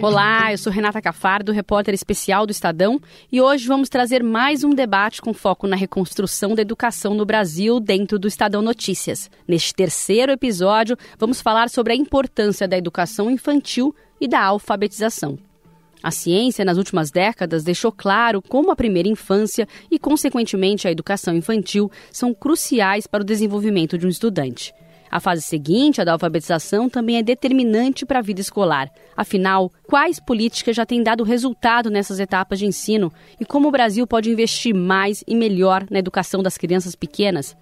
Olá, eu sou Renata Cafardo, repórter especial do Estadão, e hoje vamos trazer mais um debate com foco na reconstrução da educação no Brasil dentro do Estadão Notícias. Neste terceiro episódio, vamos falar sobre a importância da educação infantil e da alfabetização. A ciência, nas últimas décadas, deixou claro como a primeira infância e, consequentemente, a educação infantil são cruciais para o desenvolvimento de um estudante. A fase seguinte, a da alfabetização, também é determinante para a vida escolar. Afinal, quais políticas já têm dado resultado nessas etapas de ensino e como o Brasil pode investir mais e melhor na educação das crianças pequenas?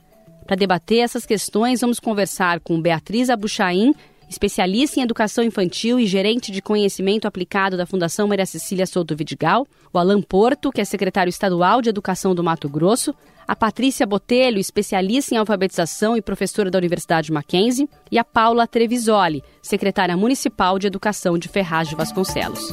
Para debater essas questões, vamos conversar com Beatriz Abuchain, especialista em educação infantil e gerente de conhecimento aplicado da Fundação Maria Cecília Souto Vidigal, o Alan Porto, que é secretário estadual de Educação do Mato Grosso, a Patrícia Botelho, especialista em alfabetização e professora da Universidade Mackenzie, e a Paula Trevisoli, secretária municipal de Educação de Ferraz de Vasconcelos.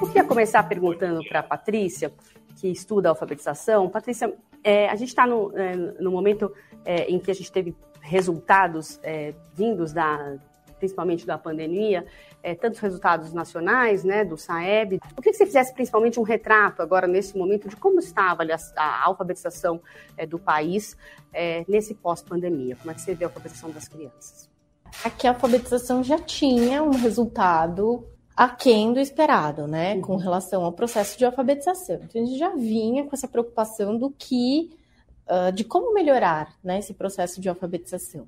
Eu queria começar perguntando para a Patrícia, que estuda alfabetização. Patrícia, é, a gente está no, é, no momento é, em que a gente teve resultados é, vindos da, principalmente da pandemia, é, tantos resultados nacionais, né, do SAEB. Queria que você fizesse principalmente um retrato agora, nesse momento, de como estava a, a alfabetização é, do país é, nesse pós-pandemia. Como é que você vê a alfabetização das crianças? Aqui a alfabetização já tinha um resultado aquém do esperado, né, uhum. com relação ao processo de alfabetização. Então, a gente já vinha com essa preocupação do que uh, de como melhorar né, esse processo de alfabetização.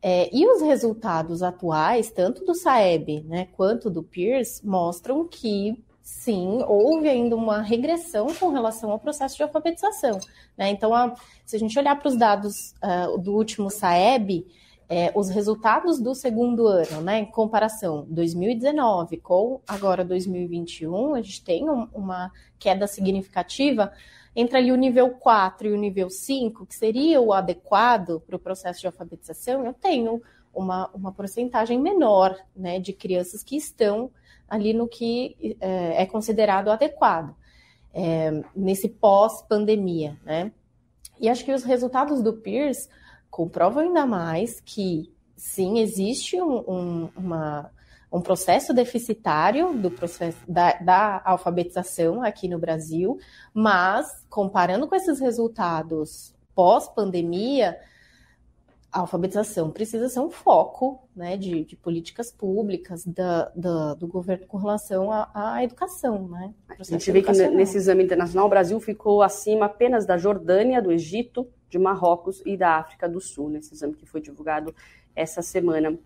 É, e os resultados atuais, tanto do Saeb né, quanto do Pierce, mostram que sim, houve ainda uma regressão com relação ao processo de alfabetização. Né? Então, a, se a gente olhar para os dados uh, do último Saeb, é, os resultados do segundo ano, né, em comparação 2019 com agora 2021, a gente tem um, uma queda significativa entre ali o nível 4 e o nível 5, que seria o adequado para o processo de alfabetização, eu tenho uma, uma porcentagem menor né, de crianças que estão ali no que é, é considerado adequado, é, nesse pós-pandemia. Né? E acho que os resultados do PIRS comprovam ainda mais que, sim, existe um, um, uma um processo deficitário do processo da, da, alfabetização aqui no Brasil, mas comparando com esses resultados pós-pandemia, a alfabetização precisa ser um foco né, de, de políticas públicas da, da, do governo com relação à, educação. Né, a gente vê que nesse exame internacional o Brasil ficou acima apenas da Jordânia, do Egito, de Marrocos e da África do Sul, nesse exame que foi divulgado essa semana.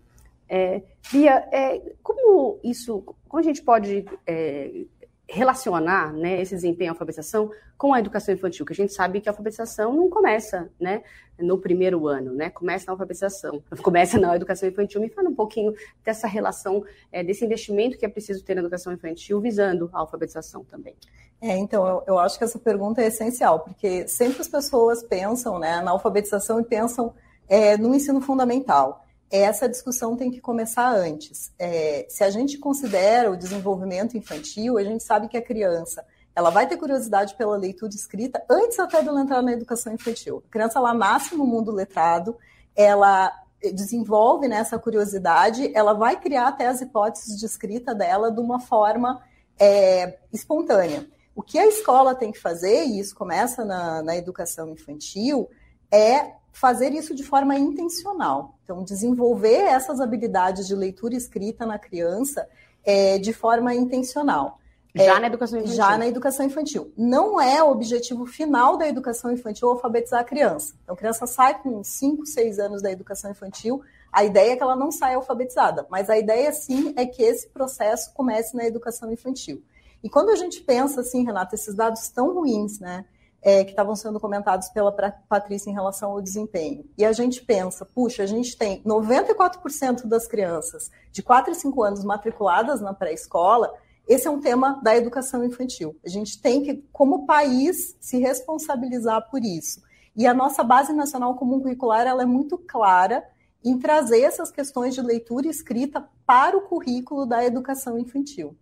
É, Bia, é, como isso, como a gente pode é, relacionar né, esse desempenho em alfabetização com a educação infantil? Que a gente sabe que a alfabetização não começa né, no primeiro ano, né? Começa na alfabetização, começa na educação infantil. Me fala um pouquinho dessa relação, é, desse investimento que é preciso ter na educação infantil, visando a alfabetização também. É, então, eu, eu acho que essa pergunta é essencial, porque sempre as pessoas pensam né, na alfabetização e pensam é, no ensino fundamental essa discussão tem que começar antes. É, se a gente considera o desenvolvimento infantil, a gente sabe que a criança ela vai ter curiosidade pela leitura escrita antes até de ela entrar na educação infantil. A criança ela nasce no mundo letrado, ela desenvolve né, essa curiosidade, ela vai criar até as hipóteses de escrita dela de uma forma é, espontânea. O que a escola tem que fazer, e isso começa na, na educação infantil, é fazer isso de forma intencional. Então, desenvolver essas habilidades de leitura e escrita na criança é, de forma intencional. Já é, na educação infantil. Já na educação infantil. Não é o objetivo final da educação infantil alfabetizar a criança. Então, a criança sai com 5, 6 anos da educação infantil, a ideia é que ela não saia alfabetizada, mas a ideia sim é que esse processo comece na educação infantil. E quando a gente pensa assim, Renata, esses dados tão ruins, né? É, que estavam sendo comentados pela Patrícia em relação ao desempenho. E a gente pensa, puxa, a gente tem 94% das crianças de 4 e 5 anos matriculadas na pré-escola, esse é um tema da educação infantil. A gente tem que, como país, se responsabilizar por isso. E a nossa base nacional comum curricular ela é muito clara em trazer essas questões de leitura e escrita para o currículo da educação infantil.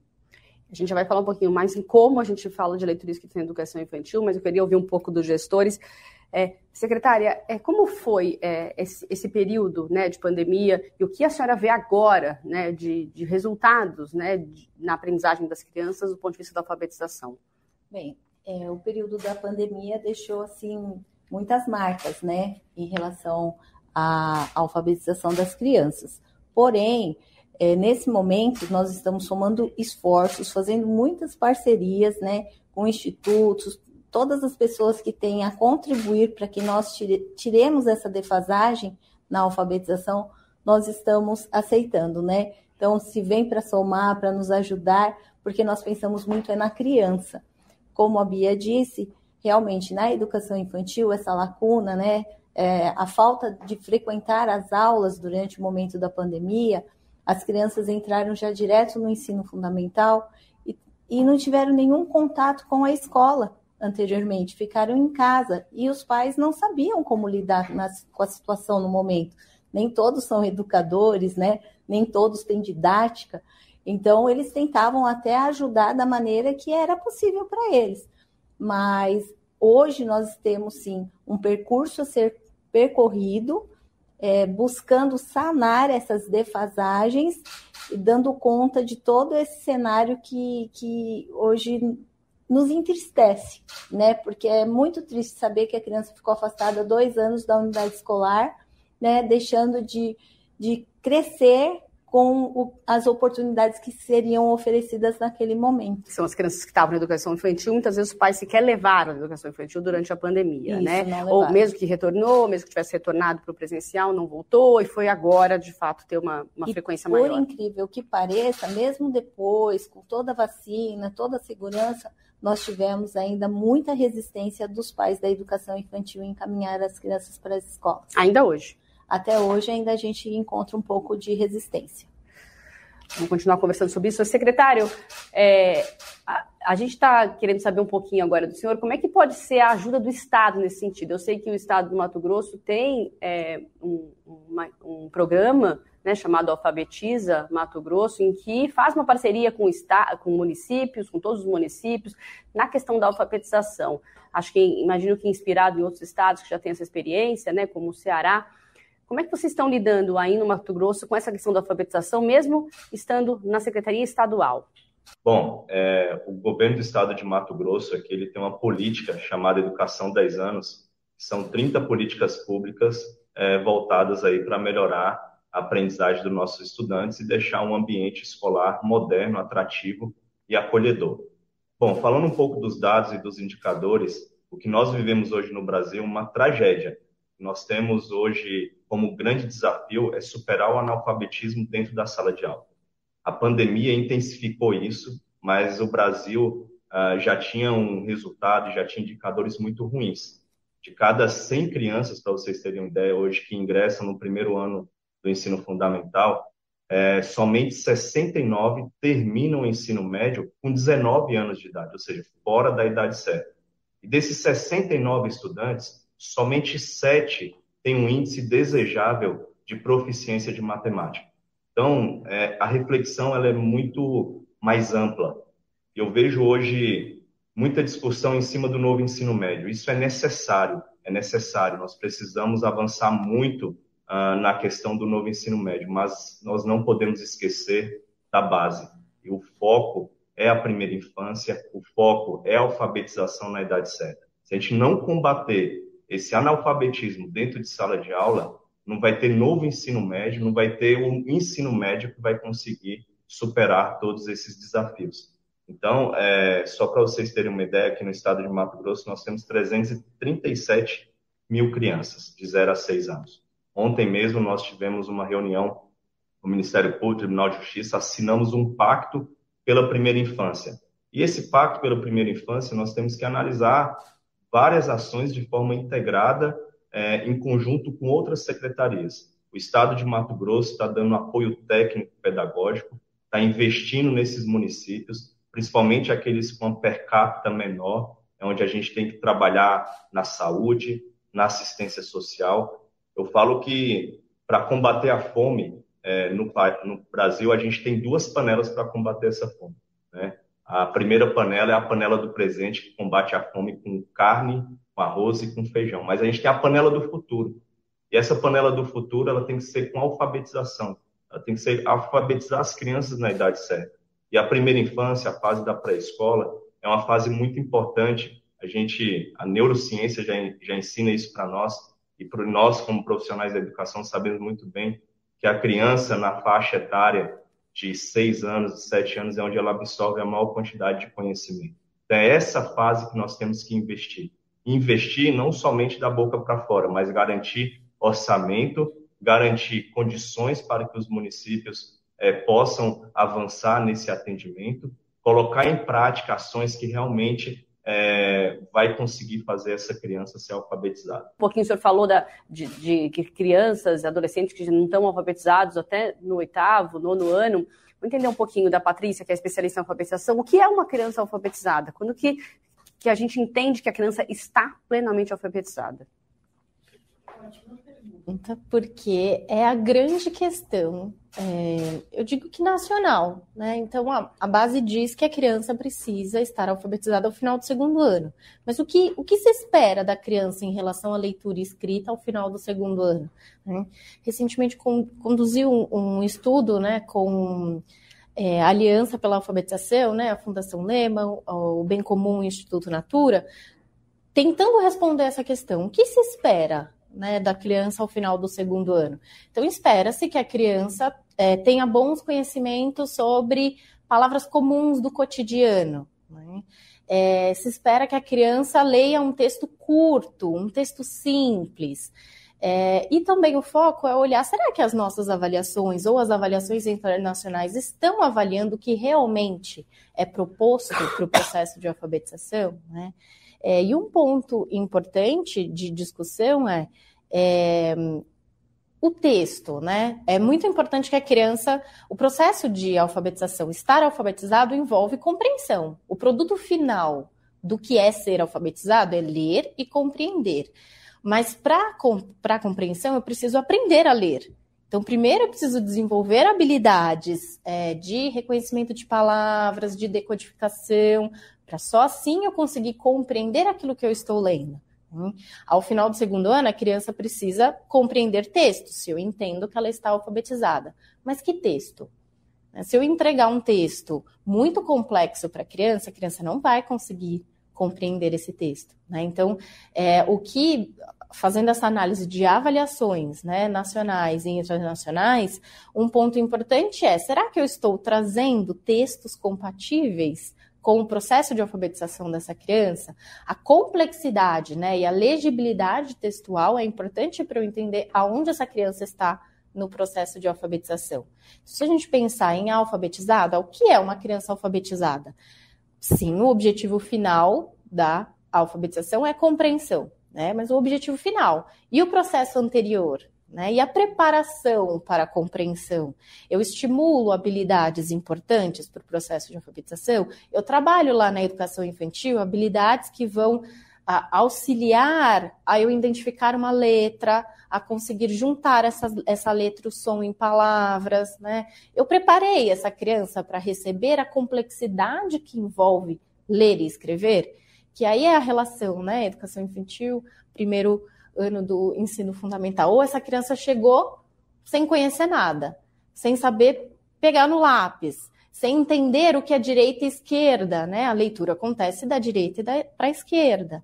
A gente já vai falar um pouquinho mais em como a gente fala de leitura escrita na educação infantil, mas eu queria ouvir um pouco dos gestores. É, secretária, é, como foi é, esse, esse, período né, de pandemia e o que a senhora vê agora né, de, de resultados né, de, na aprendizagem das crianças do ponto de vista da alfabetização? Bem, é, o período da pandemia deixou assim muitas marcas, né, em relação à alfabetização das crianças. Porém, é, nesse momento nós estamos somando esforços, fazendo muitas parcerias, né, com institutos, todas as pessoas que têm a contribuir para que nós tire, tiremos essa defasagem na alfabetização, nós estamos aceitando, né? Então, se vem para somar, para nos ajudar, porque nós pensamos muito é na criança. Como a Bia disse, realmente na educação infantil, essa lacuna, né? É, a falta de frequentar as aulas durante o momento da pandemia, as crianças entraram já direto no ensino fundamental e, e não tiveram nenhum contato com a escola anteriormente, ficaram em casa e os pais não sabiam como lidar com a situação no momento. Nem todos são educadores, né? Nem todos têm didática. Então, eles tentavam até ajudar da maneira que era possível para eles. Mas hoje nós temos sim um percurso a ser percorrido, é, buscando sanar essas defasagens e dando conta de todo esse cenário que, que hoje nos entristece, né? Porque é muito triste saber que a criança ficou afastada dois anos da unidade escolar, né? Deixando de, de crescer com o, as oportunidades que seriam oferecidas naquele momento. São as crianças que estavam na educação infantil, muitas vezes os pais sequer levaram a educação infantil durante a pandemia, Isso, né? Ou mesmo que retornou, mesmo que tivesse retornado para o presencial, não voltou, e foi agora, de fato, ter uma, uma e frequência por maior. Por incrível que pareça, mesmo depois, com toda a vacina, toda a segurança, nós tivemos ainda muita resistência dos pais da educação infantil em encaminhar as crianças para as escolas. Ainda hoje? Até hoje ainda a gente encontra um pouco de resistência. Vamos continuar conversando sobre isso. Secretário, é, a, a, gente está querendo saber um pouquinho agora do senhor, como é que pode ser a ajuda do Estado nesse sentido? Eu sei que o Estado do Mato Grosso tem é, um, uma, um programa né, chamado Alfabetiza Mato Grosso, em que faz uma parceria com, está, com municípios, com todos os municípios, na questão da alfabetização. Acho que, imagino que inspirado em outros estados que já têm essa experiência, né, como o Ceará. Como é que vocês estão lidando aí no Mato Grosso com essa questão da alfabetização, mesmo estando na Secretaria Estadual? Bom, é, o governo do estado de Mato Grosso aqui ele tem uma política chamada Educação 10 anos, são 30 políticas públicas é, voltadas aí para melhorar a aprendizagem dos nossos estudantes e deixar um ambiente escolar moderno, atrativo e acolhedor. Bom, falando um pouco dos dados e dos indicadores, o que nós vivemos hoje no Brasil é uma tragédia. Nós temos hoje como grande desafio é superar o analfabetismo dentro da sala de aula. A pandemia intensificou isso, mas o Brasil uh, já tinha um resultado, já tinha indicadores muito ruins. De cada 100 crianças, para vocês terem uma ideia, hoje que ingressam no primeiro ano do ensino fundamental, é, somente 69 terminam o ensino médio com 19 anos de idade, ou seja, fora da idade certa. E desses 69 estudantes, somente 7 têm um índice desejável de proficiência de matemática. Então, é, a reflexão ela é muito mais ampla. Eu vejo hoje muita discussão em cima do novo ensino médio. Isso é necessário, é necessário. Nós precisamos avançar muito uh, na questão do novo ensino médio, mas nós não podemos esquecer da base. E o foco é a primeira infância, o foco é a alfabetização na idade certa. Se a gente não combater esse analfabetismo dentro de sala de aula, não vai ter novo ensino médio, não vai ter um ensino médio que vai conseguir superar todos esses desafios. Então, é, só para vocês terem uma ideia, aqui no estado de Mato Grosso nós temos 337 mil crianças de 0 a 6 anos. Ontem mesmo nós tivemos uma reunião no Ministério Público, Tribunal de Justiça, assinamos um pacto pela primeira infância. E esse pacto pela primeira infância, nós temos que analisar várias ações de forma integrada, é, em conjunto com outras secretarias. O Estado de Mato Grosso está dando apoio técnico pedagógico, está investindo nesses municípios, principalmente aqueles com per capita menor, é onde a gente tem que trabalhar na saúde, na assistência social, eu falo que para combater a fome é, no, no, Brasil, a gente tem duas panelas para combater essa fome. A primeira panela é a panela do presente, que combate a fome com carne, com arroz e com feijão. Mas a gente tem a panela do futuro. E essa panela do futuro ela tem que ser com alfabetização. Ela tem que ser alfabetizar as crianças na idade certa. E a primeira infância, a fase da pré-escola, é uma fase muito importante. A gente, a neurociência já, já ensina isso para nós e para nós como profissionais da educação sabemos muito bem que a criança na faixa etária de seis anos, de sete anos é onde ela absorve a maior quantidade de conhecimento. Então, é essa fase que nós temos que investir. Investir não somente da boca para fora, mas garantir orçamento, garantir condições para que os municípios é, possam avançar nesse atendimento, colocar em prática ações que realmente é, vai conseguir fazer essa criança ser alfabetizada. Um pouquinho o senhor falou da, de, de, de crianças e adolescentes que não estão alfabetizados até no oitavo, nono ano. Vou entender um pouquinho da Patrícia, que é especialista em alfabetização. O que é uma criança alfabetizada? Quando que, que a gente entende que a criança está plenamente alfabetizada? Ótima pergunta, porque é a grande questão, é, eu digo que nacional, né? Então a, a, base diz que a criança precisa estar alfabetizada ao final do segundo ano. Mas o que, o que se espera da criança em relação à leitura e escrita ao final do segundo ano? Né? Recentemente con, conduzi um, um, estudo né, com é, a Aliança pela Alfabetização, né, a Fundação Lema, o, o Bem Comum Instituto Natura, tentando responder essa questão. O que se espera né, da criança ao final do segundo ano. Então, espera-se que a criança é, tenha bons conhecimentos sobre palavras comuns do cotidiano. Né? É, se espera que a criança leia um texto curto, um texto simples. É, e também o foco é olhar: será que as nossas avaliações ou as avaliações internacionais estão avaliando o que realmente é proposto para o processo de alfabetização? Né? É, e um ponto importante de discussão é, é o texto, né? É muito importante que a criança, o processo de alfabetização, estar alfabetizado envolve compreensão. O produto final do que é ser alfabetizado é ler e compreender. Mas para a compreensão, eu preciso aprender a ler. Então, primeiro eu preciso desenvolver habilidades é, de reconhecimento de palavras, de decodificação, para só assim eu conseguir compreender aquilo que eu estou lendo. Ao final do segundo ano, a criança precisa compreender texto, se eu entendo que ela está alfabetizada. Mas que texto? Se eu entregar um texto muito complexo para a criança, a criança não vai conseguir compreender esse texto. Né? Então, é, o que, fazendo essa análise de avaliações né, nacionais e internacionais, um ponto importante é: será que eu estou trazendo textos compatíveis com o processo de alfabetização dessa criança, a complexidade né, e a legibilidade textual é importante para eu entender aonde essa criança está no processo de alfabetização. Se a gente pensar em alfabetizada, o que é uma criança alfabetizada? Sim, o objetivo final da alfabetização é compreensão, né? Mas o objetivo final e o processo anterior, né? E a preparação para a compreensão. Eu estimulo habilidades importantes para o processo de alfabetização. Eu trabalho lá na educação infantil habilidades que vão a, auxiliar a eu identificar uma letra, a conseguir juntar essa, essa letra, o som em palavras. Né? Eu preparei essa criança para receber a complexidade que envolve ler e escrever, que aí é a relação, né? Educação infantil, primeiro ano do ensino fundamental. Ou essa criança chegou sem conhecer nada, sem saber pegar no lápis, sem entender o que é direita e esquerda, né? A leitura acontece da direita para a esquerda.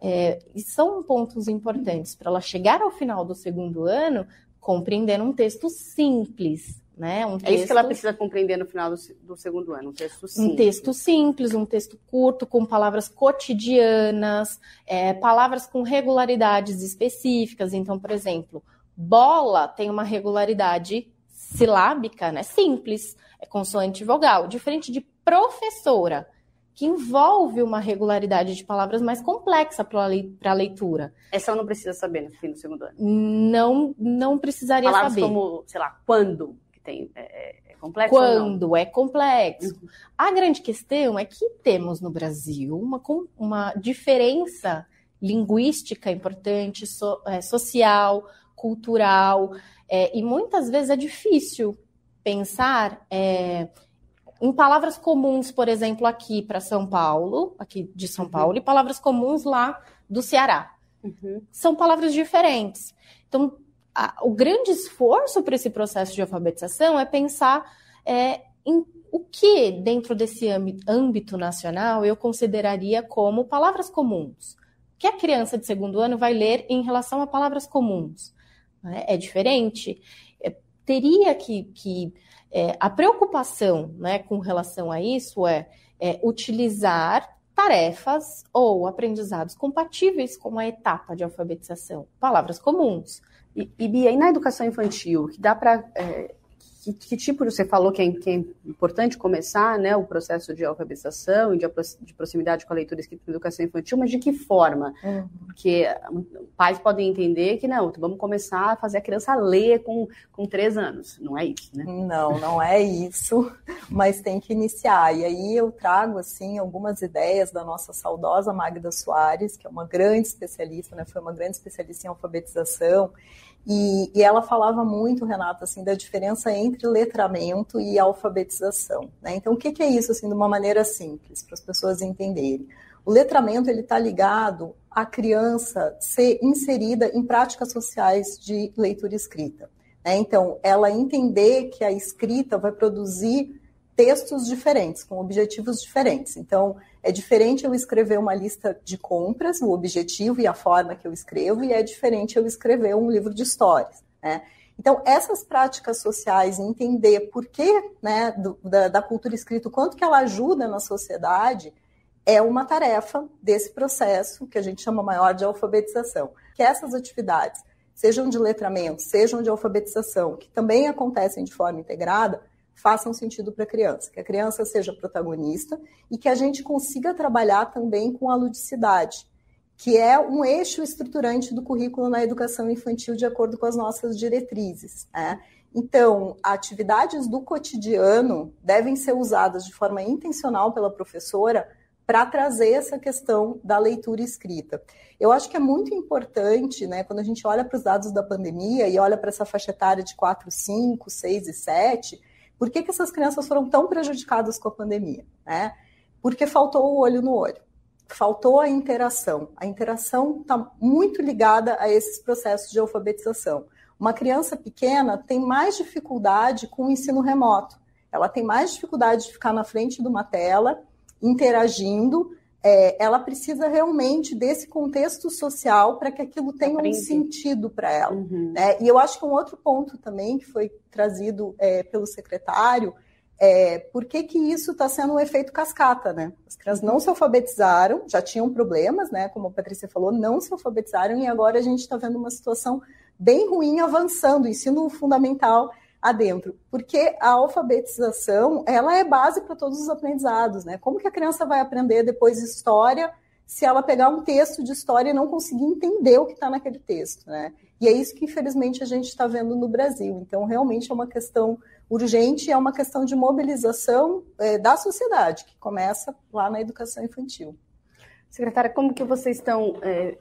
É, e são pontos importantes para ela chegar ao final do segundo ano compreendendo um texto simples, né? Um texto, é isso que ela precisa compreender no final do, do, segundo ano, um texto simples. Um texto simples, um texto curto, com palavras cotidianas, é, palavras com regularidades específicas. Então, por exemplo, bola tem uma regularidade silábica, né? Simples, é consoante vogal, diferente de professora que envolve uma regularidade de palavras mais complexa para a leitura. Essa eu não precisa saber no fim do segundo ano. Não, não precisaria palavras saber. Palavras como, sei lá, quando, tem é, é, é complexo Quando é complexo. Uhum. A grande questão é que temos no Brasil uma, uma diferença linguística importante, so, é, social, cultural, é, e muitas vezes é difícil pensar é, em palavras comuns, por exemplo, aqui para São Paulo, aqui de São uhum. Paulo, e palavras comuns lá do Ceará. Uhum. São palavras diferentes. Então, a, o grande esforço para esse processo de alfabetização é pensar é, em o que, dentro desse âmbito nacional, eu consideraria como palavras comuns. O que a criança de segundo ano vai ler em relação a palavras comuns? Né? É diferente. É, teria que. que é, a preocupação né, com relação a isso é, é utilizar tarefas ou aprendizados compatíveis com a etapa de alfabetização, palavras comuns. E, e Bia, e na educação infantil, que dá para é, que, que, tipo você falou que é, que é, importante começar né, o processo de alfabetização e de, de, proximidade com a leitura escrita na educação infantil, mas de que forma? Uhum. Porque pais podem entender que não, vamos começar a fazer a criança ler com, com três anos. Não é isso, né? Não, não é isso, mas tem que iniciar. E aí eu trago assim algumas ideias da nossa saudosa Magda Soares, que é uma grande especialista, né, foi uma grande especialista em alfabetização e, e, ela falava muito, Renata, assim, da diferença entre letramento e alfabetização. Né? Então, o que, que, é isso, assim, de uma maneira simples, para as pessoas entenderem? O letramento ele está ligado à criança ser inserida em práticas sociais de leitura e escrita. Né? Então, ela entender que a escrita vai produzir textos diferentes, com objetivos diferentes. Então, é diferente eu escrever uma lista de compras, o objetivo e a forma que eu escrevo, e é diferente eu escrever um livro de histórias. Né? Então, essas práticas sociais, entender por que né, do, da, da, cultura escrita, o quanto que ela ajuda na sociedade, é uma tarefa desse processo que a gente chama maior de alfabetização. Que essas atividades, sejam de letramento, sejam de alfabetização, que também acontecem de forma integrada, façam sentido para a criança, que a criança seja protagonista e que a gente consiga trabalhar também com a ludicidade, que é um eixo estruturante do currículo na educação infantil de acordo com as nossas diretrizes. Né? Então, atividades do cotidiano devem ser usadas de forma intencional pela professora para trazer essa questão da leitura escrita. Eu acho que é muito importante, né, quando a gente olha para os dados da pandemia e olha para essa faixa etária de 4, 5, 6 e 7, por que, que essas crianças foram tão prejudicadas com a pandemia? Né? Porque faltou o olho no olho, faltou a interação. A interação está muito ligada a esses processos de alfabetização. Uma criança pequena tem mais dificuldade com o ensino remoto. Ela tem mais dificuldade de ficar na frente de uma tela, interagindo, é, ela precisa realmente desse contexto social para que aquilo tenha Aprendi. um sentido para ela. Uhum. Né? E eu acho que um outro ponto também que foi trazido é, pelo secretário é por que, que isso está sendo um efeito cascata, né? As crianças não se alfabetizaram, já tinham problemas, né? Como a Patrícia falou, não se alfabetizaram e agora a gente está vendo uma situação bem ruim avançando, ensino fundamental adentro, porque a alfabetização ela é base para todos os aprendizados, né? Como que a criança vai aprender depois história se ela pegar um texto de história e não conseguir entender o que está naquele texto, né? E é isso que infelizmente a gente está vendo no Brasil. Então realmente é uma questão urgente, é uma questão de mobilização é, da sociedade que começa lá na educação infantil. Secretária, como que vocês estão é,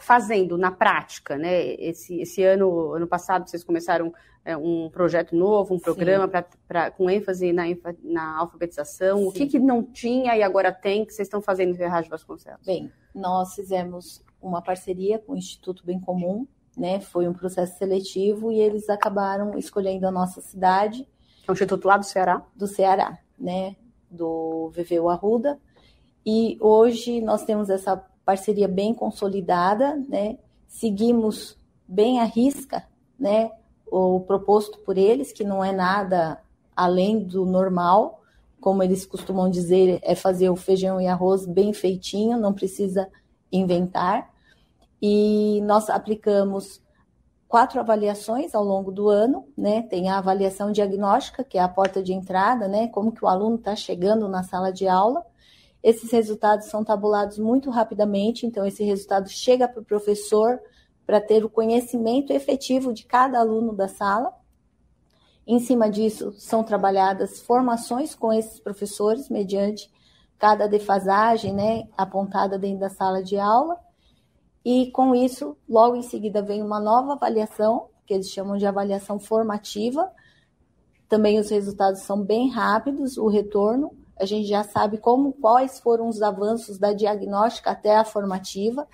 fazendo na prática, né? Esse, esse ano, ano passado, vocês começaram é, um projeto novo, um programa pra, pra, com ênfase na, na alfabetização. Sim. O que, que não tinha e agora tem que vocês estão fazendo em Ferraz de Vasconcelos? Bem, nós fizemos uma parceria com o Instituto Bem Comum, né? Foi um processo seletivo e eles acabaram escolhendo a nossa cidade. É um instituto lá do Ceará? Do Ceará, né? Do VVU Arruda. E hoje nós temos essa parceria bem consolidada, né? Seguimos bem à risca, né? o proposto por eles, que não é nada além do normal, como eles costumam dizer, é fazer o feijão e arroz bem feitinho, não precisa inventar. E nós aplicamos quatro avaliações ao longo do ano, né? Tem a avaliação diagnóstica, que é a porta de entrada, né? Como que o aluno está chegando na sala de aula. Esses resultados são tabulados muito rapidamente, então esse resultado chega para o professor para ter o conhecimento efetivo de cada aluno da sala. Em cima disso, são trabalhadas formações com esses professores, mediante cada defasagem né, apontada dentro da sala de aula. E com isso, logo em seguida, vem uma nova avaliação, que eles chamam de avaliação formativa. Também os resultados são bem rápidos, o retorno. A gente já sabe como quais foram os avanços da diagnóstica até a formativa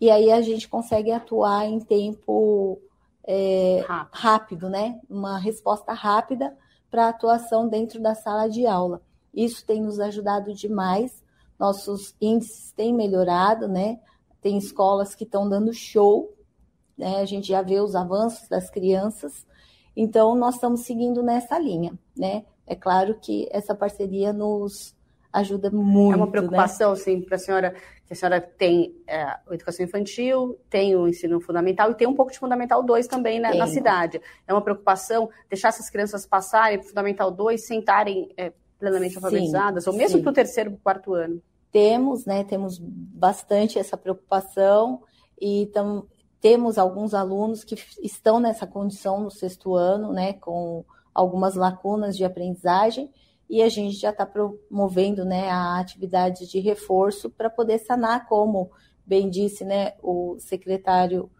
e aí a gente consegue atuar em tempo é, rápido. rápido, né? Uma resposta rápida para atuação dentro da sala de aula. Isso tem nos ajudado demais. Nossos índices têm melhorado, né? Tem escolas que estão dando show, né? A gente já vê os avanços das crianças. Então, nós estamos seguindo nessa linha, né? É claro que essa parceria nos ajuda muito. É uma preocupação, né? sim, para a senhora, que a senhora tem é, a educação infantil, tem o ensino fundamental e tem um pouco de Fundamental 2 também na, na cidade. É uma preocupação deixar essas crianças passarem para o Fundamental 2 sem estarem é, plenamente alfabetizadas, sim, ou mesmo para o terceiro e quarto ano? Temos, né? Temos bastante essa preocupação e tam, temos alguns alunos que estão nessa condição no sexto ano, né? Com algumas lacunas de aprendizagem e a gente já está promovendo né, a atividade de reforço para poder sanar, como bem disse né, o secretário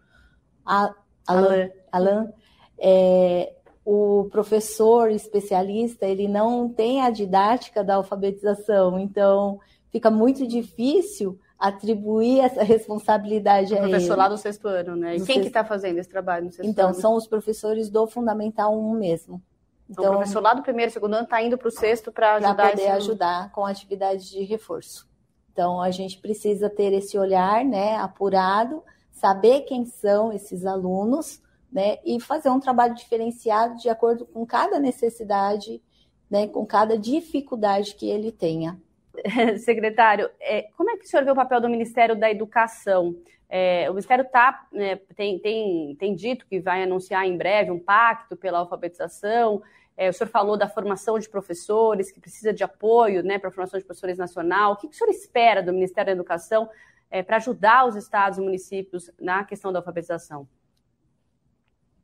Alan, Alan é, o professor especialista ele não tem a didática da alfabetização, então fica muito difícil atribuir essa responsabilidade o a professor ele. lá do sexto ano, né? E quem sexto... que está fazendo esse trabalho no sexto então, ano? Então, são os professores do Fundamental 1 mesmo. Então, então o professor lá do primeiro e segundo ano está indo para o sexto para ajudar. Para poder esse... ajudar com atividade de reforço. Então, a gente precisa ter esse olhar né, apurado, saber quem são esses alunos, né, e fazer um trabalho diferenciado de acordo com cada necessidade, né, com cada dificuldade que ele tenha. Secretário, é, como é que o senhor vê o papel do Ministério da Educação? É, o Ministério tá, né, tem, tem, tem dito que vai anunciar em breve um pacto pela alfabetização. É, o senhor falou da formação de professores, que precisa de apoio né, para a formação de professores nacional. O que, o senhor espera do Ministério da Educação é, para ajudar os estados e municípios na questão da alfabetização?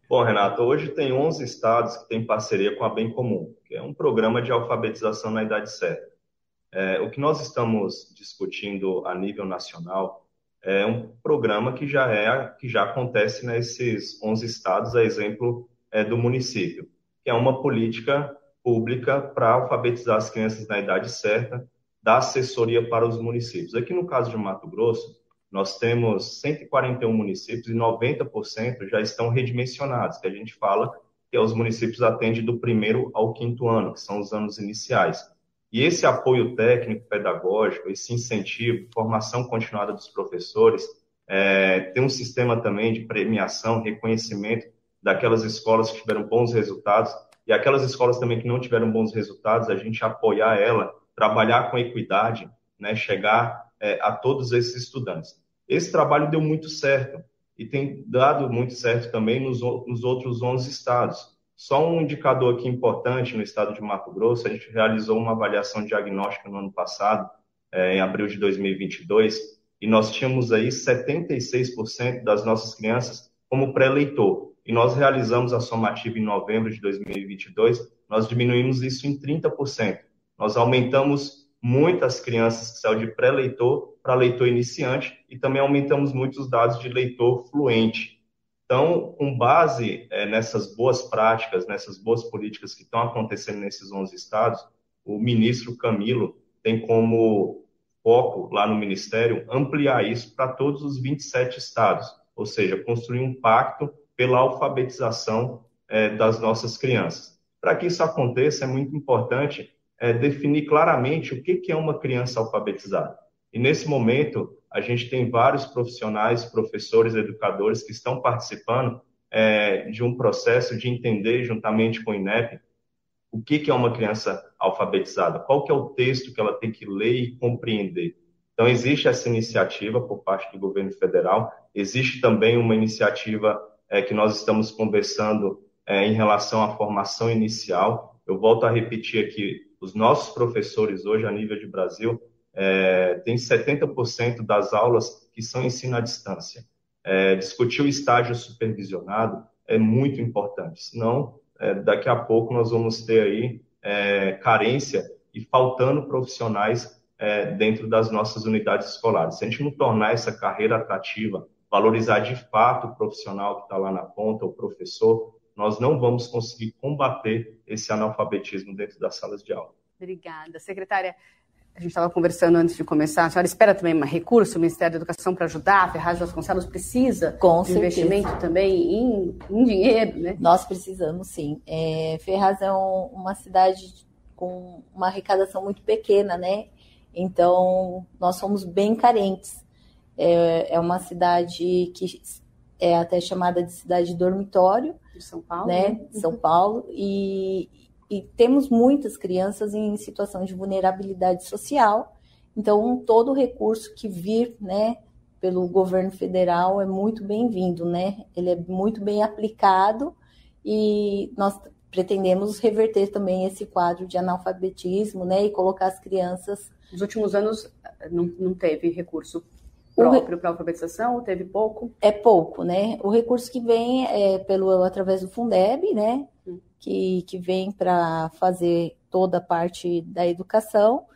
Bom, Renato, hoje tem 11 estados que têm parceria com a Bem Comum, que é um programa de alfabetização na idade certa. É, o que nós estamos discutindo a nível nacional é um programa que já é que já acontece nesses 11 estados, a exemplo é, do município que é uma política pública para alfabetizar as crianças na idade certa, dar assessoria para os municípios. Aqui no caso de Mato Grosso, nós temos 141 municípios e 90% já estão redimensionados, que a gente fala que é os municípios atendem do primeiro ao quinto ano, que são os anos iniciais. E esse apoio técnico, pedagógico, esse incentivo, formação continuada dos professores, é, tem um sistema também de premiação, reconhecimento daquelas escolas que tiveram bons resultados e aquelas escolas também que não tiveram bons resultados, a gente apoiar ela, trabalhar com equidade, né, chegar é, a todos esses estudantes. Esse trabalho deu muito certo e tem dado muito certo também nos, nos outros 11 estados. Só um indicador aqui importante no estado de Mato Grosso, a gente realizou uma avaliação diagnóstica no ano passado, é, em abril de 2022, e nós tínhamos aí 76% das nossas crianças como pré-leitor e nós realizamos a somativa em novembro de 2022, nós diminuímos isso em 30%. Nós aumentamos muitas crianças que saíram de pré-leitor para leitor iniciante e também aumentamos muitos dados de leitor fluente. Então, com base é, nessas boas práticas, nessas boas políticas que estão acontecendo nesses 11 estados, o ministro Camilo tem como foco lá no Ministério ampliar isso para todos os 27 estados, ou seja, construir um pacto pela alfabetização é, das nossas crianças. Para que isso aconteça, é muito importante é, definir claramente o que, que é uma criança alfabetizada. E nesse momento, a gente tem vários profissionais, professores, educadores que estão participando é, de um processo de entender, juntamente com o INEP, o que, que é uma criança alfabetizada, qual que é o texto que ela tem que ler e compreender. Então, existe essa iniciativa por parte do governo federal, existe também uma iniciativa é, que nós estamos conversando é, em relação à formação inicial. Eu volto a repetir aqui, os nossos professores hoje, a nível de Brasil, é, tem 70% das aulas que são ensino à distância. É, discutir o estágio supervisionado é muito importante, senão é, daqui a pouco nós vamos ter aí é, carência e faltando profissionais é, dentro das nossas unidades escolares. Se a gente não tornar essa carreira atrativa, valorizar de fato o profissional que está lá na ponta, o professor, nós não vamos conseguir combater esse analfabetismo dentro das salas de aula. Obrigada. Secretária, a gente estava conversando antes de começar, a senhora espera também um recurso, o Ministério da Educação para ajudar, a Ferraz Vasconcelos precisa Com de investimento também em, em, dinheiro, né? Nós precisamos, sim. É, Ferraz é um, uma cidade com uma arrecadação muito pequena, né? Então, nós somos bem carentes. É, é uma cidade que é até chamada de cidade dormitório. De São Paulo. Né? Uhum. São Paulo. E, e temos muitas crianças em situação de vulnerabilidade social. Então, todo recurso que vir, né, pelo governo federal é muito bem-vindo, né? Ele é muito bem aplicado e nós pretendemos reverter também esse quadro de analfabetismo, né, e colocar as crianças. Nos últimos anos não, não teve recurso próprio para alfabetização ou teve pouco? É pouco, né? O recurso que vem é pelo através do Fundeb, né? Que, que vem para fazer toda a parte da educação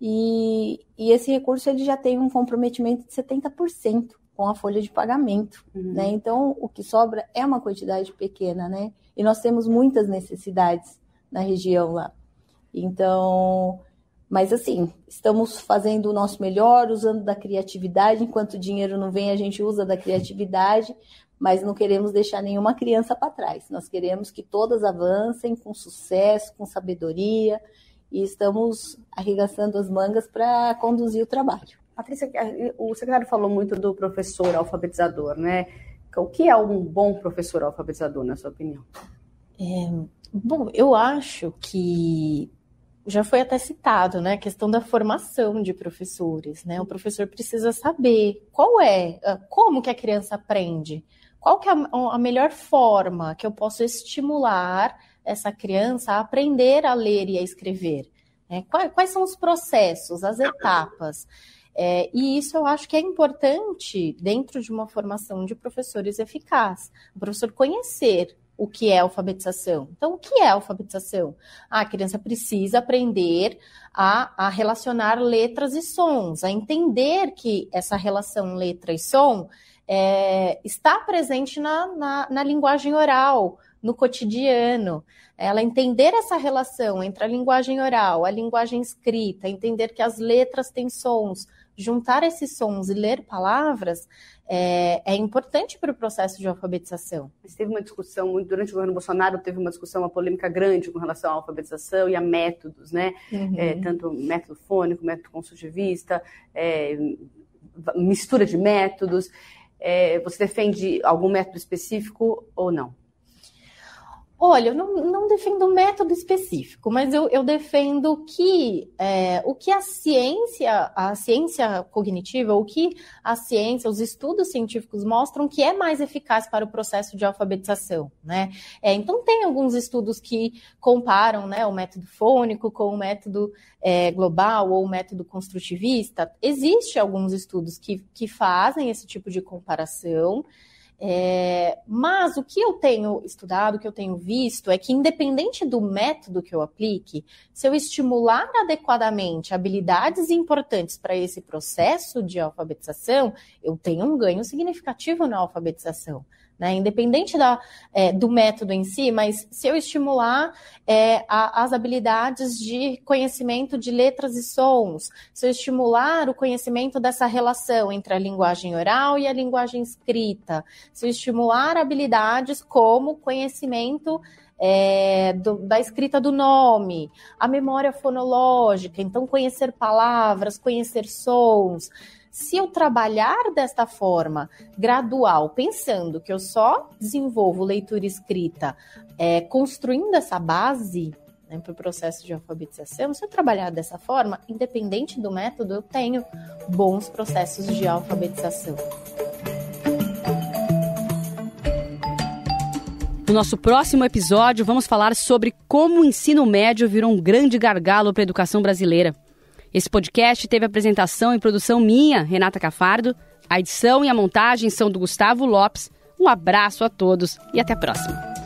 e, e esse recurso ele já tem um comprometimento de 70% com a folha de pagamento, uhum. né? Então o que sobra é uma quantidade pequena, né? E nós temos muitas necessidades na região lá. Então mas assim, estamos fazendo o nosso melhor, usando da criatividade. Enquanto o dinheiro não vem, a gente usa da criatividade, mas não queremos deixar nenhuma criança para trás. Nós queremos que todas avancem com sucesso, com sabedoria, e estamos arregaçando as mangas para conduzir o trabalho. Patrícia, o secretário falou muito do professor alfabetizador, né? O que é um bom professor alfabetizador, na sua opinião? É, bom, eu acho que já foi até citado, né, a questão da formação de professores, né? O professor precisa saber qual é, ah, como que a criança aprende, qual que é a melhor forma que eu posso estimular essa criança a aprender a ler e a escrever. Né? Quais, quais, são os processos, as etapas? É, e isso eu acho que é importante dentro de uma formação de professores eficaz. O professor conhecer o que é alfabetização. Então, o que é alfabetização? a criança precisa aprender a, a, relacionar letras e sons, a entender que essa relação letra e som é, está presente na, na, na linguagem oral, no cotidiano. Ela entender essa relação entre a linguagem oral, a linguagem escrita, entender que as letras têm sons, juntar esses sons e ler palavras é, é importante para o processo de alfabetização. Mas teve uma discussão, durante o governo Bolsonaro, teve uma discussão, uma polêmica grande com relação à alfabetização e a métodos, né? Uhum. É, tanto método fônico, método construtivista, é, mistura de métodos. É, você defende algum método específico ou não? Olha, eu não, não defendo um método específico, mas eu, eu defendo que é, o que a ciência, a ciência cognitiva, o que a ciência, os estudos científicos mostram que é mais eficaz para o processo de alfabetização, né? É, então tem alguns estudos que comparam, né, o método fônico com o método é, global ou o método construtivista. Existem alguns estudos que, que fazem esse tipo de comparação. É, mas o que eu tenho estudado, o que eu tenho visto, é que, independente do método que eu aplique, se eu estimular adequadamente habilidades importantes para esse processo de alfabetização, eu tenho um ganho significativo na alfabetização né? Independente da, é, do método em si, mas se eu estimular é, a, as habilidades de conhecimento de letras e sons, se eu estimular o conhecimento dessa relação entre a linguagem oral e a linguagem escrita, se eu estimular habilidades como conhecimento é, do, da escrita do nome, a memória fonológica, então conhecer palavras, conhecer sons, se eu trabalhar desta forma gradual, pensando que eu só desenvolvo leitura e escrita, é, construindo essa base né, para o processo de alfabetização, se eu trabalhar dessa forma, independente do método, eu tenho bons processos de alfabetização. No nosso próximo episódio, vamos falar sobre como o ensino médio virou um grande gargalo para a educação brasileira. Esse podcast teve apresentação e produção minha, Renata Cafardo. A edição e a montagem são do Gustavo Lopes. Um abraço a todos e até a próxima.